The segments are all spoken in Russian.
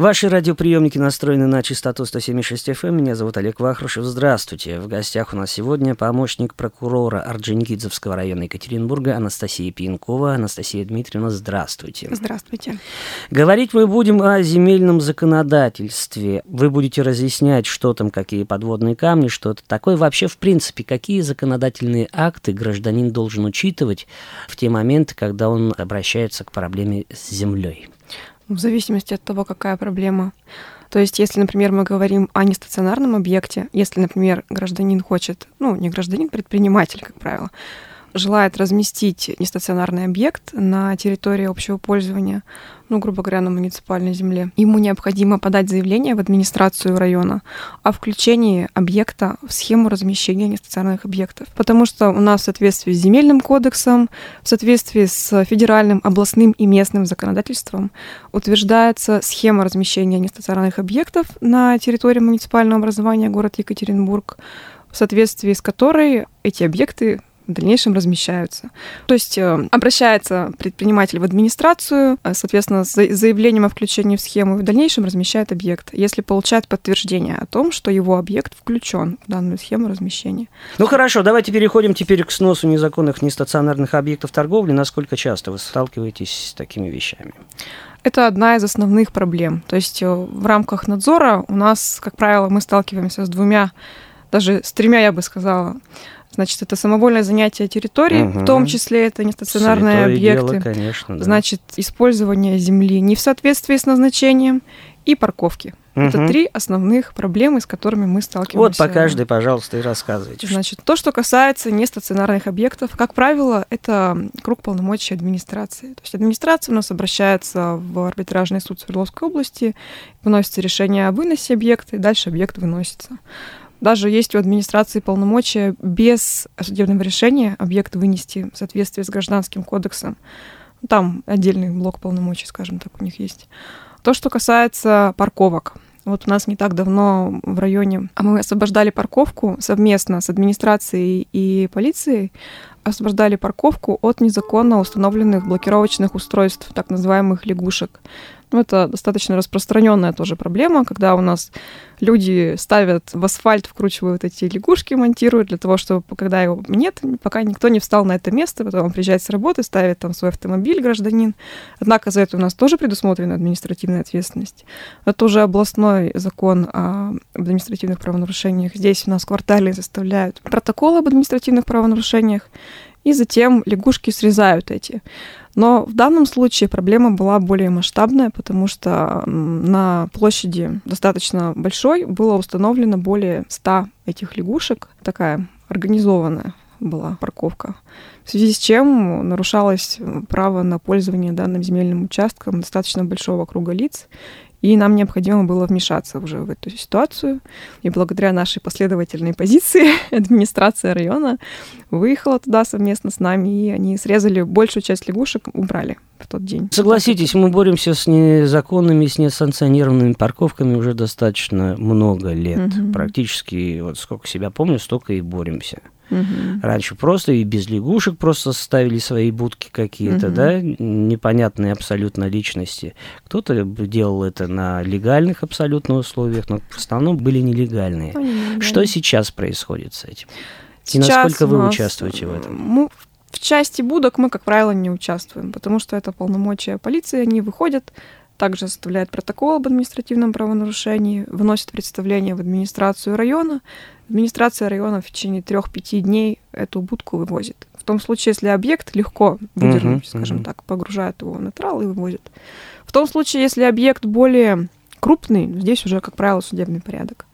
Ваши радиоприемники настроены на частоту 176 FM. Эм. Меня зовут Олег Вахрушев. Здравствуйте. В гостях у нас сегодня помощник прокурора Орджоникидзевского района Екатеринбурга Анастасия Пьянкова. Анастасия Дмитриевна, здравствуйте. Здравствуйте. Говорить мы будем о земельном законодательстве. Вы будете разъяснять, что там, какие подводные камни, что это такое. Вообще, в принципе, какие законодательные акты гражданин должен учитывать в те моменты, когда он обращается к проблеме с землей? В зависимости от того, какая проблема. То есть, если, например, мы говорим о нестационарном объекте, если, например, гражданин хочет, ну, не гражданин, предприниматель, как правило, желает разместить нестационарный объект на территории общего пользования, ну, грубо говоря, на муниципальной земле, ему необходимо подать заявление в администрацию района о включении объекта в схему размещения нестационарных объектов. Потому что у нас в соответствии с земельным кодексом, в соответствии с федеральным, областным и местным законодательством утверждается схема размещения нестационарных объектов на территории муниципального образования город Екатеринбург, в соответствии с которой эти объекты в дальнейшем размещаются. То есть э, обращается предприниматель в администрацию, э, соответственно, с заявлением о включении в схему, и в дальнейшем размещает объект, если получает подтверждение о том, что его объект включен в данную схему размещения. Ну хорошо, давайте переходим теперь к сносу незаконных нестационарных объектов торговли. Насколько часто вы сталкиваетесь с такими вещами? Это одна из основных проблем. То есть э, в рамках надзора у нас, как правило, мы сталкиваемся с двумя, даже с тремя, я бы сказала, Значит, это самовольное занятие территории, угу. в том числе это нестационарные Святое объекты. Дело, конечно, да. Значит, использование земли не в соответствии с назначением и парковки. Угу. Это три основных проблемы, с которыми мы сталкиваемся. Вот по каждой, пожалуйста, и рассказывайте. Значит, то, что касается нестационарных объектов, как правило, это круг полномочий администрации. То есть администрация у нас обращается в арбитражный суд Свердловской области, выносится решение о выносе объекта, и дальше объект выносится. Даже есть у администрации полномочия без судебного решения объект вынести в соответствии с гражданским кодексом. Там отдельный блок полномочий, скажем так, у них есть. То, что касается парковок. Вот у нас не так давно в районе а мы освобождали парковку совместно с администрацией и полицией, освобождали парковку от незаконно установленных блокировочных устройств, так называемых лягушек. Ну, это достаточно распространенная тоже проблема, когда у нас люди ставят в асфальт, вкручивают эти лягушки, монтируют для того, чтобы, когда его нет, пока никто не встал на это место, потом он приезжает с работы, ставит там свой автомобиль гражданин. Однако за это у нас тоже предусмотрена административная ответственность. Это уже областной закон о административных правонарушениях. Здесь у нас квартальные составляют протокол об административных правонарушениях, и затем лягушки срезают эти. Но в данном случае проблема была более масштабная, потому что на площади достаточно большой было установлено более 100 этих лягушек. Такая организованная была парковка. В связи с чем нарушалось право на пользование данным земельным участком достаточно большого круга лиц, и нам необходимо было вмешаться уже в эту ситуацию. И благодаря нашей последовательной позиции администрация района выехала туда совместно с нами, и они срезали большую часть лягушек, убрали в тот день. Согласитесь, мы боремся с незаконными, с несанкционированными парковками уже достаточно много лет. Угу. Практически, вот сколько себя помню, столько и боремся. Угу. Раньше просто и без лягушек просто ставили свои будки какие-то, угу. да, непонятные абсолютно личности. Кто-то делал это на легальных абсолютно условиях, но в основном были нелегальные. Ну, Что сейчас происходит с этим? Сейчас и насколько вы участвуете в этом? Мы в части будок мы, как правило, не участвуем, потому что это полномочия полиции, они выходят, также составляют протокол об административном правонарушении, выносят представление в администрацию района, администрация района в течение трех-пяти дней эту будку вывозит. В том случае, если объект легко выдернуть, uh-huh, скажем uh-huh. так, погружает его на трал и вывозит. В том случае, если объект более крупный, здесь уже, как правило, судебный порядок.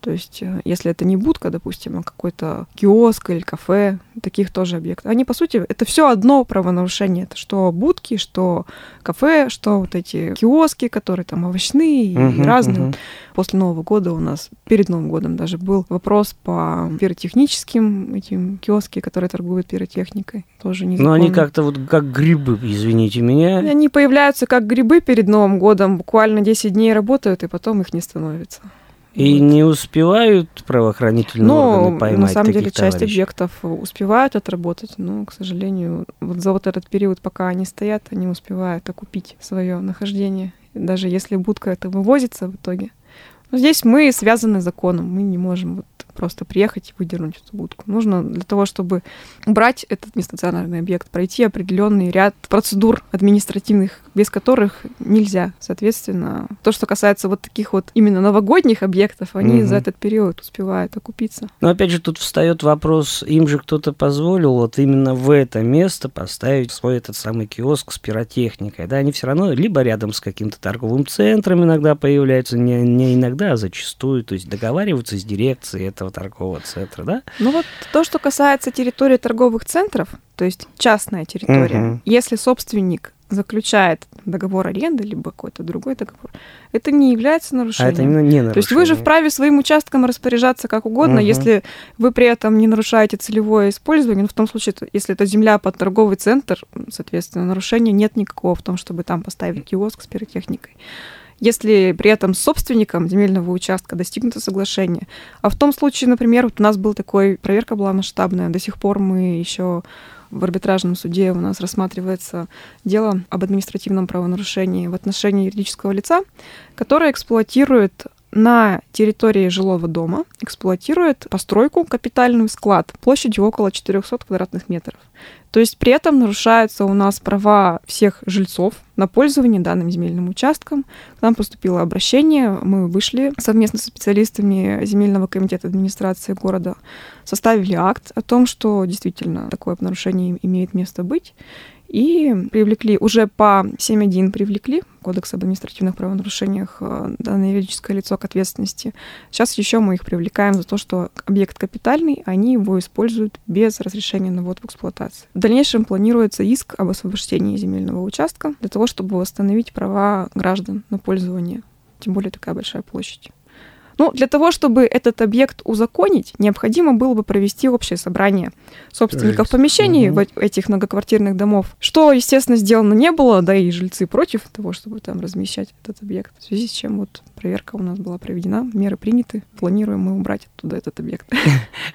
То есть, э, если это не будка, допустим, а какой-то киоск или кафе, таких тоже объектов. Они, по сути, это все одно правонарушение. Это что будки, что кафе, что вот эти киоски, которые там овощные и uh-huh, разные. Uh-huh. После Нового года у нас, перед Новым годом даже был вопрос по пиротехническим этим киоски, которые торгуют пиротехникой. Тоже не Но они как-то вот как грибы, извините меня. Они появляются как грибы перед Новым годом, буквально 10 дней работают, и потом их не становится. И вот. не успевают правоохранительные но, ну, органы поймать на самом деле часть объектов успевают отработать, но, к сожалению, вот за вот этот период, пока они стоят, они успевают окупить свое нахождение даже если будка это вывозится в итоге. Но здесь мы связаны законом, мы не можем вот просто приехать и выдернуть эту будку. Нужно для того, чтобы убрать этот нестационарный объект, пройти определенный ряд процедур административных, без которых нельзя. Соответственно, то, что касается вот таких вот именно новогодних объектов, они угу. за этот период успевают окупиться. Но опять же тут встает вопрос, им же кто-то позволил вот именно в это место поставить свой этот самый киоск с пиротехникой. Да, они все равно либо рядом с каким-то торговым центром иногда появляются, не, не иногда, а зачастую, то есть договариваются с дирекцией этого этого торгового центра, да? Ну вот то, что касается территории торговых центров, то есть частная территория, угу. если собственник заключает договор аренды, либо какой-то другой договор, это не является нарушением. А это именно не нарушение. То есть вы же вправе своим участком распоряжаться как угодно, угу. если вы при этом не нарушаете целевое использование. Ну, в том случае, если это земля под торговый центр, соответственно, нарушения нет никакого в том, чтобы там поставить киоск с пиротехникой если при этом с собственником земельного участка достигнуто соглашение. А в том случае, например, вот у нас был такой, проверка была масштабная, до сих пор мы еще в арбитражном суде у нас рассматривается дело об административном правонарушении в отношении юридического лица, которое эксплуатирует на территории жилого дома эксплуатирует постройку, капитальный склад площадью около 400 квадратных метров. То есть при этом нарушаются у нас права всех жильцов на пользование данным земельным участком. К нам поступило обращение, мы вышли совместно со специалистами земельного комитета администрации города, составили акт о том, что действительно такое нарушение имеет место быть и привлекли, уже по 7.1 привлекли Кодекс об административных правонарушениях э, данное юридическое лицо к ответственности. Сейчас еще мы их привлекаем за то, что объект капитальный, они его используют без разрешения на ввод в эксплуатацию. В дальнейшем планируется иск об освобождении земельного участка для того, чтобы восстановить права граждан на пользование, тем более такая большая площадь. Ну, для того, чтобы этот объект узаконить, необходимо было бы провести общее собрание собственников помещений угу. этих многоквартирных домов, что, естественно, сделано не было, да и жильцы против того, чтобы там размещать этот объект, в связи с чем вот проверка у нас была проведена, меры приняты, планируем мы убрать оттуда этот объект.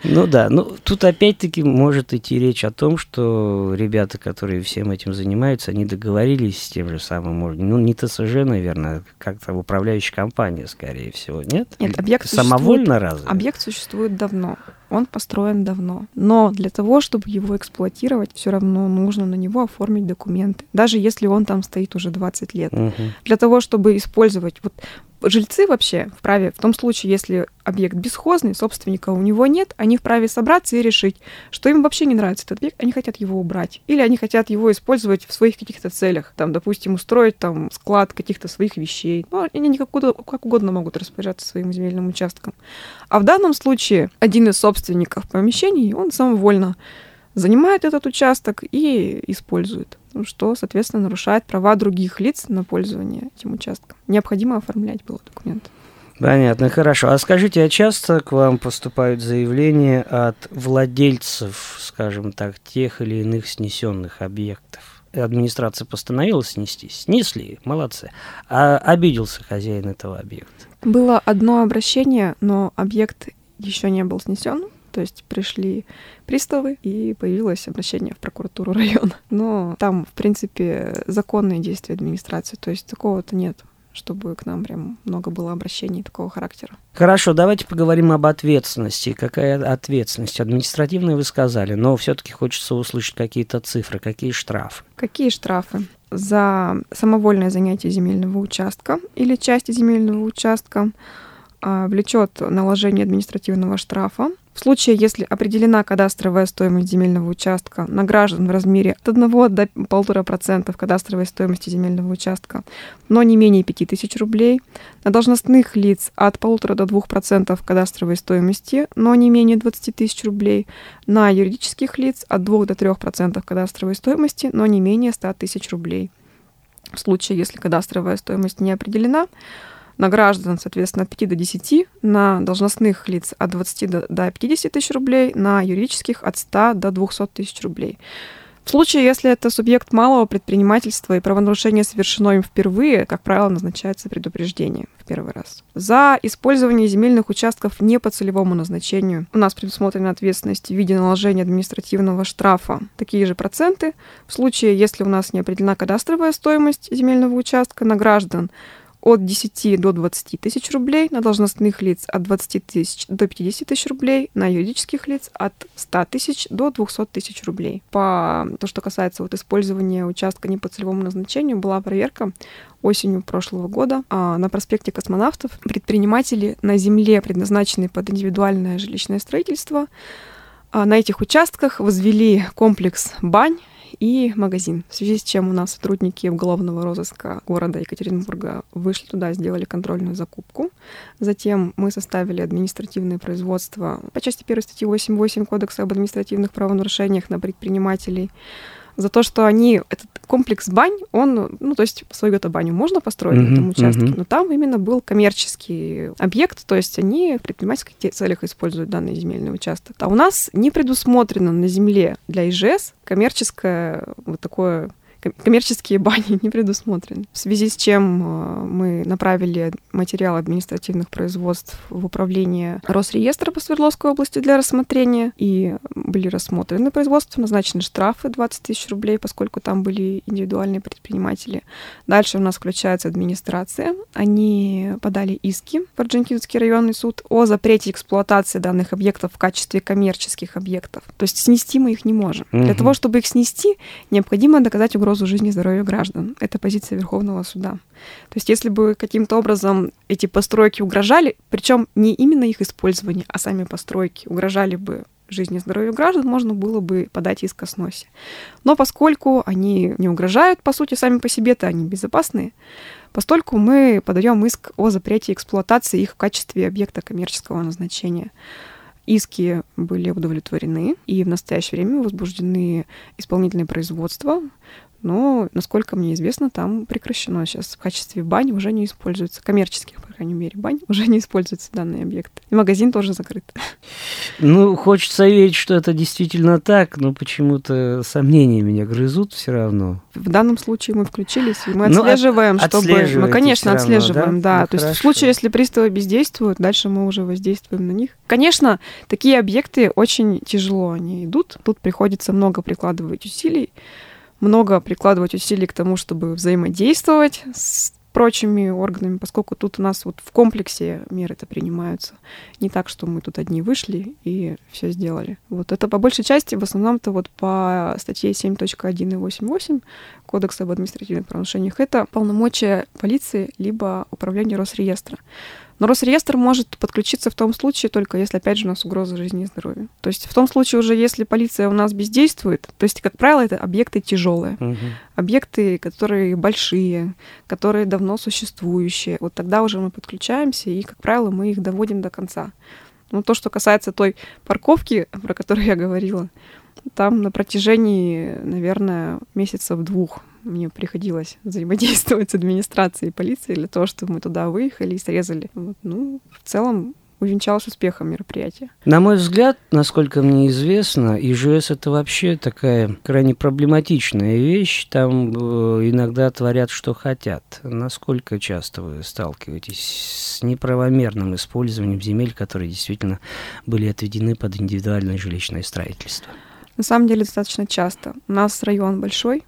Ну да, ну тут опять-таки может идти речь о том, что ребята, которые всем этим занимаются, они договорились с тем же самым, ну не ТСЖ, наверное, а как-то управляющая компания, скорее всего, нет? Нет, объект Самовольно разве? Объект существует давно он построен давно. Но для того, чтобы его эксплуатировать, все равно нужно на него оформить документы. Даже если он там стоит уже 20 лет. Угу. Для того, чтобы использовать... Вот жильцы вообще вправе, в том случае, если объект бесхозный, собственника у него нет, они вправе собраться и решить, что им вообще не нравится этот объект, они хотят его убрать. Или они хотят его использовать в своих каких-то целях. Там, допустим, устроить там склад каких-то своих вещей. Ну, они как угодно, как угодно могут распоряжаться своим земельным участком. А в данном случае один из собственников помещений, он самовольно занимает этот участок и использует, что, соответственно, нарушает права других лиц на пользование этим участком. Необходимо оформлять было документ. Понятно, хорошо. А скажите, а часто к вам поступают заявления от владельцев, скажем так, тех или иных снесенных объектов? Администрация постановила снести, снесли, молодцы. А обиделся хозяин этого объекта? Было одно обращение, но объект еще не был снесен, то есть пришли приставы, и появилось обращение в прокуратуру района. Но там, в принципе, законные действия администрации, то есть такого-то нет чтобы к нам прям много было обращений такого характера. Хорошо, давайте поговорим об ответственности. Какая ответственность? Административная вы сказали, но все-таки хочется услышать какие-то цифры, какие штрафы. Какие штрафы? За самовольное занятие земельного участка или части земельного участка влечет наложение административного штрафа в случае, если определена кадастровая стоимость земельного участка на граждан в размере от 1 до 1,5% кадастровой стоимости земельного участка, но не менее 5000 рублей, на должностных лиц от 1,5 до 2% кадастровой стоимости, но не менее 20 тысяч рублей, на юридических лиц от 2 до 3% кадастровой стоимости, но не менее 100 тысяч рублей. В случае, если кадастровая стоимость не определена, на граждан, соответственно, от 5 до 10, на должностных лиц от 20 до, до 50 тысяч рублей, на юридических от 100 до 200 тысяч рублей. В случае, если это субъект малого предпринимательства и правонарушение совершено им впервые, как правило, назначается предупреждение в первый раз. За использование земельных участков не по целевому назначению у нас предусмотрена ответственность в виде наложения административного штрафа. Такие же проценты. В случае, если у нас не определена кадастровая стоимость земельного участка на граждан, от 10 до 20 тысяч рублей, на должностных лиц от 20 тысяч до 50 тысяч рублей, на юридических лиц от 100 тысяч до 200 тысяч рублей. По то, что касается вот использования участка не по целевому назначению, была проверка осенью прошлого года а, на проспекте космонавтов. Предприниматели на земле, предназначенной под индивидуальное жилищное строительство, а, на этих участках возвели комплекс бань и магазин. В связи с чем у нас сотрудники уголовного розыска города Екатеринбурга вышли туда, сделали контрольную закупку. Затем мы составили административное производство по части 1 статьи 8.8 Кодекса об административных правонарушениях на предпринимателей за то, что они, этот комплекс бань, он, ну, то есть свою-то баню можно построить mm-hmm, на этом участке, mm-hmm. но там именно был коммерческий объект, то есть они в предпринимательских целях используют данный земельный участок. А у нас не предусмотрено на земле для ИЖС коммерческое вот такое коммерческие бани не предусмотрены. В связи с чем э, мы направили материал административных производств в управление Росреестра по Свердловской области для рассмотрения, и были рассмотрены производства, назначены штрафы 20 тысяч рублей, поскольку там были индивидуальные предприниматели. Дальше у нас включается администрация. Они подали иски в Орджоникидзевский районный суд о запрете эксплуатации данных объектов в качестве коммерческих объектов. То есть снести мы их не можем. Угу. Для того, чтобы их снести, необходимо доказать угрозу угрозу жизни и здоровью граждан. Это позиция Верховного суда. То есть если бы каким-то образом эти постройки угрожали, причем не именно их использование, а сами постройки угрожали бы жизни и здоровью граждан, можно было бы подать иск о сносе. Но поскольку они не угрожают, по сути, сами по себе-то они безопасные, постольку мы подаем иск о запрете эксплуатации их в качестве объекта коммерческого назначения. Иски были удовлетворены, и в настоящее время возбуждены исполнительные производства но, насколько мне известно, там прекращено сейчас в качестве бани уже не используется, коммерческих, по крайней мере, бань уже не используются данные объекты. И магазин тоже закрыт. Ну, хочется верить, что это действительно так, но почему-то сомнения меня грызут все равно. В данном случае мы включились, и мы отслеживаем, ну, от, чтобы... Мы, конечно, отслеживаем, равно, да. да. Ну, То хорошо. есть в случае, если приставы бездействуют, дальше мы уже воздействуем на них. Конечно, такие объекты очень тяжело они идут. Тут приходится много прикладывать усилий много прикладывать усилий к тому, чтобы взаимодействовать с прочими органами, поскольку тут у нас вот в комплексе меры это принимаются. Не так, что мы тут одни вышли и все сделали. Вот это по большей части, в основном-то вот по статье 7.1 и 8.8 Кодекса об административных правонарушениях, это полномочия полиции либо управления Росреестра. Но Росреестр может подключиться в том случае только если, опять же, у нас угроза жизни и здоровья. То есть в том случае уже, если полиция у нас бездействует, то есть, как правило, это объекты тяжелые, угу. объекты, которые большие, которые давно существующие. Вот тогда уже мы подключаемся, и, как правило, мы их доводим до конца. Но то, что касается той парковки, про которую я говорила, там на протяжении, наверное, месяцев двух мне приходилось взаимодействовать с администрацией и полицией для того, чтобы мы туда выехали и срезали. Вот, ну, в целом увенчалось успехом мероприятие. На мой взгляд, насколько мне известно, ИЖС это вообще такая крайне проблематичная вещь. Там э, иногда творят, что хотят. Насколько часто вы сталкиваетесь с неправомерным использованием земель, которые действительно были отведены под индивидуальное жилищное строительство? На самом деле достаточно часто. У нас район большой,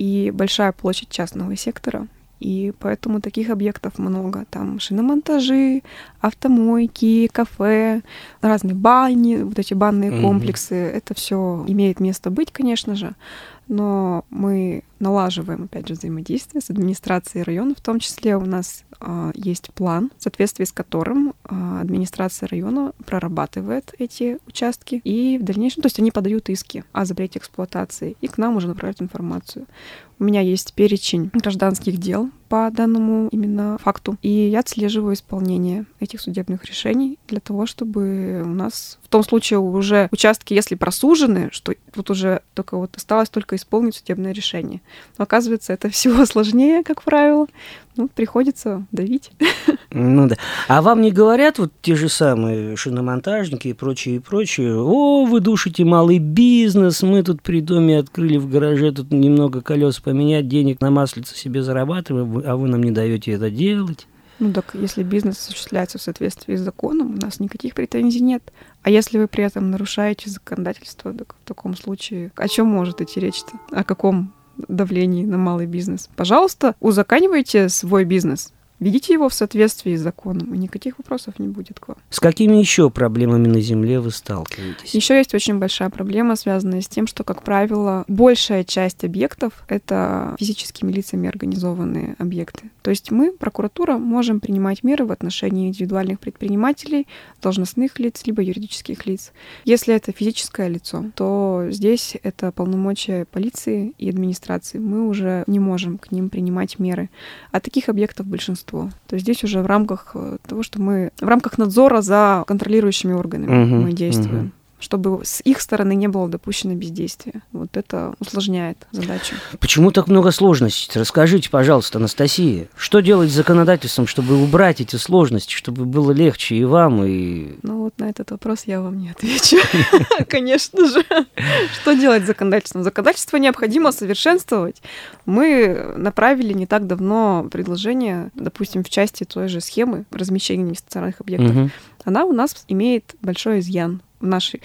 и большая площадь частного сектора, и поэтому таких объектов много. Там шиномонтажи, автомойки, кафе, разные бани, вот эти банные mm-hmm. комплексы. Это все имеет место быть, конечно же но мы налаживаем, опять же, взаимодействие с администрацией района, в том числе у нас э, есть план, в соответствии с которым э, администрация района прорабатывает эти участки, и в дальнейшем, то есть они подают иски о запрете эксплуатации, и к нам уже направляют информацию. У меня есть перечень гражданских дел по данному именно факту, и я отслеживаю исполнение этих судебных решений для того, чтобы у нас в том случае уже участки, если просужены, что тут уже только вот осталось только исполнить судебное решение. Но оказывается, это всего сложнее, как правило. Ну, приходится давить. Ну да. А вам не говорят вот те же самые шиномонтажники и прочие, и прочие, о, вы душите малый бизнес, мы тут при доме открыли в гараже, тут немного колес поменять, денег на маслице себе зарабатываем, а вы нам не даете это делать. Ну так, если бизнес осуществляется в соответствии с законом, у нас никаких претензий нет. А если вы при этом нарушаете законодательство, так в таком случае о чем может идти речь-то? О каком давлении на малый бизнес? Пожалуйста, узаканивайте свой бизнес. Ведите его в соответствии с законом, и никаких вопросов не будет к вам. С какими еще проблемами на Земле вы сталкиваетесь? Еще есть очень большая проблема, связанная с тем, что, как правило, большая часть объектов — это физическими лицами организованные объекты. То есть мы, прокуратура, можем принимать меры в отношении индивидуальных предпринимателей, должностных лиц, либо юридических лиц. Если это физическое лицо, то здесь это полномочия полиции и администрации. Мы уже не можем к ним принимать меры. А таких объектов большинство большинство. То здесь уже в рамках э, того, что мы в рамках надзора за контролирующими органами угу, мы действуем. Угу чтобы с их стороны не было допущено бездействия. Вот это усложняет задачу. Почему так много сложностей? Расскажите, пожалуйста, Анастасия, что делать с законодательством, чтобы убрать эти сложности, чтобы было легче и вам, и... Ну вот на этот вопрос я вам не отвечу, конечно же. Что делать с законодательством? Законодательство необходимо совершенствовать. Мы направили не так давно предложение, допустим, в части той же схемы размещения нестационарных объектов. Она у нас имеет большой изъян нашей...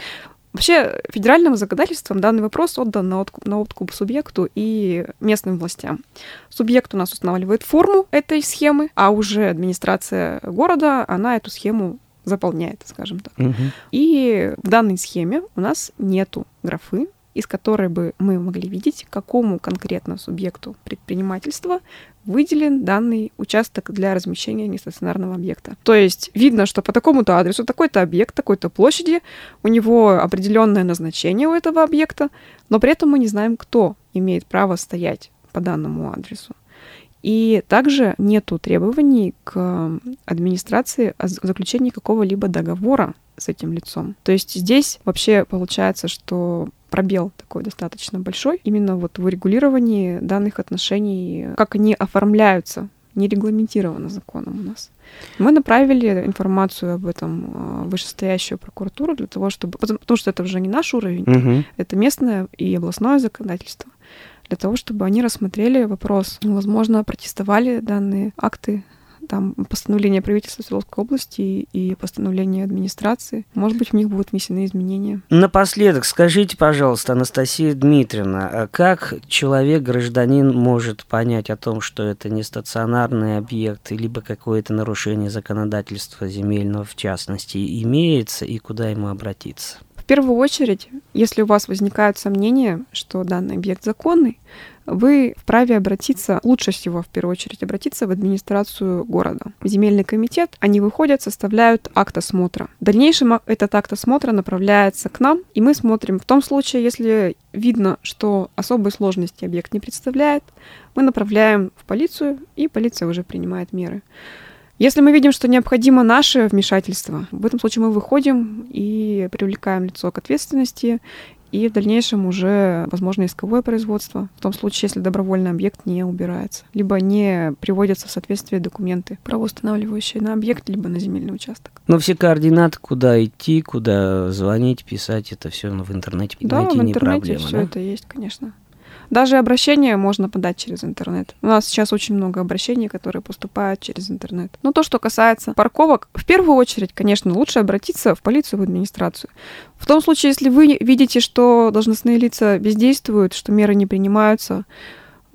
Вообще, федеральным законодательством данный вопрос отдан на откуп, на откуп субъекту и местным властям. Субъект у нас устанавливает форму этой схемы, а уже администрация города, она эту схему заполняет, скажем так. Угу. И в данной схеме у нас нету графы из которой бы мы могли видеть, какому конкретно субъекту предпринимательства выделен данный участок для размещения нестационарного объекта. То есть видно, что по такому-то адресу такой-то объект, такой-то площади, у него определенное назначение у этого объекта, но при этом мы не знаем, кто имеет право стоять по данному адресу. И также нету требований к администрации о заключении какого-либо договора с этим лицом. То есть здесь вообще получается, что пробел такой достаточно большой именно вот в урегулировании данных отношений, как они оформляются, не регламентировано законом у нас. Мы направили информацию об этом а, в вышестоящую прокуратуру для того, чтобы... Потому что это уже не наш уровень, угу. это местное и областное законодательство для того, чтобы они рассмотрели вопрос. Возможно, протестовали данные акты там постановление правительства Свердловской области и постановление администрации. Может быть, в них будут внесены изменения. Напоследок, скажите, пожалуйста, Анастасия Дмитриевна, а как человек, гражданин, может понять о том, что это не стационарный объект, либо какое-то нарушение законодательства земельного в частности имеется, и куда ему обратиться? В первую очередь, если у вас возникают сомнения, что данный объект законный, вы вправе обратиться, лучше всего в первую очередь обратиться в администрацию города. В земельный комитет они выходят, составляют акт осмотра. В дальнейшем этот акт осмотра направляется к нам, и мы смотрим в том случае, если видно, что особой сложности объект не представляет, мы направляем в полицию, и полиция уже принимает меры. Если мы видим, что необходимо наше вмешательство, в этом случае мы выходим и привлекаем лицо к ответственности и в дальнейшем уже возможно исковое производство, в том случае, если добровольный объект не убирается, либо не приводятся в соответствие документы, правоустанавливающие на объект, либо на земельный участок. Но все координаты, куда идти, куда звонить, писать, это все в интернете да, найти в интернете не проблема, все да? это есть, конечно. Даже обращения можно подать через интернет. У нас сейчас очень много обращений, которые поступают через интернет. Но то, что касается парковок, в первую очередь, конечно, лучше обратиться в полицию, в администрацию. В том случае, если вы видите, что должностные лица бездействуют, что меры не принимаются,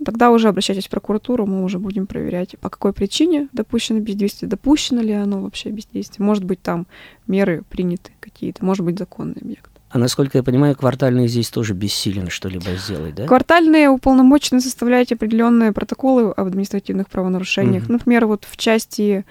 тогда уже обращайтесь в прокуратуру, мы уже будем проверять, по какой причине допущено бездействие, допущено ли оно вообще бездействие. Может быть, там меры приняты какие-то, может быть, законный объект. А насколько я понимаю, квартальные здесь тоже бессилен что-либо сделать, да? Квартальные уполномочены составлять определенные протоколы об административных правонарушениях. Mm-hmm. Например, вот в части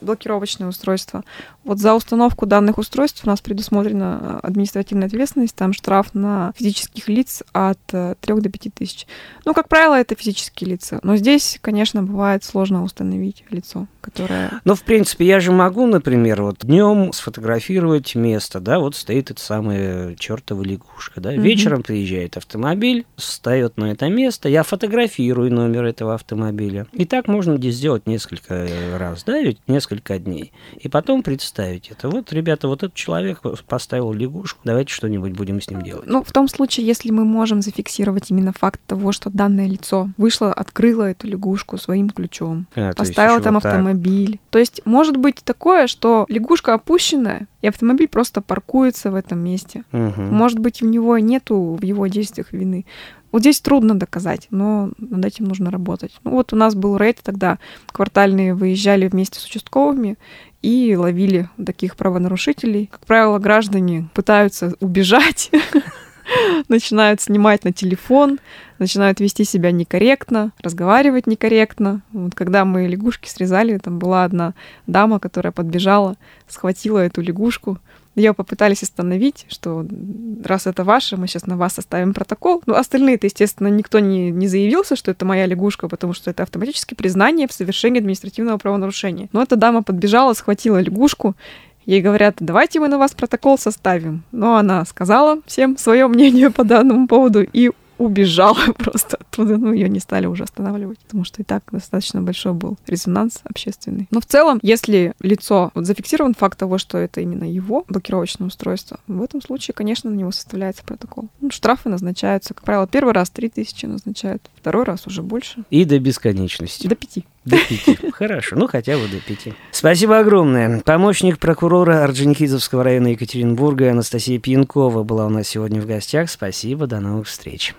блокировочное устройство. Вот за установку данных устройств у нас предусмотрена э, административная ответственность, там штраф на физических лиц от 3 э, до 5 тысяч. Ну, как правило, это физические лица. Но здесь, конечно, бывает сложно установить лицо, которое... Ну, в принципе, я же могу, например, вот днем сфотографировать место, да, вот стоит эта самая чертова лягушка, да, mm-hmm. вечером приезжает автомобиль, встает на это место, я фотографирую номер этого автомобиля. И так можно здесь сделать несколько раз, да, ведь несколько несколько дней. И потом представить это. Вот, ребята, вот этот человек поставил лягушку, давайте что-нибудь будем с ним делать. Ну, в том случае, если мы можем зафиксировать именно факт того, что данное лицо вышло, открыло эту лягушку своим ключом, а, поставило там автомобиль. Так. То есть может быть такое, что лягушка опущенная, и автомобиль просто паркуется в этом месте. Угу. Может быть, у него нету в его действиях вины. Вот здесь трудно доказать, но над этим нужно работать. Ну вот у нас был рейд тогда, квартальные выезжали вместе с участковыми и ловили таких правонарушителей. Как правило, граждане пытаются убежать, начинают снимать на телефон, начинают вести себя некорректно, разговаривать некорректно. Вот когда мы лягушки срезали, там была одна дама, которая подбежала, схватила эту лягушку, ее попытались остановить, что раз это ваше, мы сейчас на вас оставим протокол. Ну, остальные-то, естественно, никто не, не заявился, что это моя лягушка, потому что это автоматически признание в совершении административного правонарушения. Но эта дама подбежала, схватила лягушку, Ей говорят, давайте мы на вас протокол составим. Но она сказала всем свое мнение по данному поводу и убежала просто оттуда. Ну, ее не стали уже останавливать, потому что и так достаточно большой был резонанс общественный. Но в целом, если лицо, вот зафиксирован факт того, что это именно его блокировочное устройство, в этом случае, конечно, на него составляется протокол. Ну, штрафы назначаются, как правило, первый раз 3000 назначают, второй раз уже больше. И до бесконечности. До пяти. До пяти. Хорошо, ну хотя бы до пяти. Спасибо огромное. Помощник прокурора Орджоникидзевского района Екатеринбурга Анастасия Пьянкова была у нас сегодня в гостях. Спасибо, до новых встреч.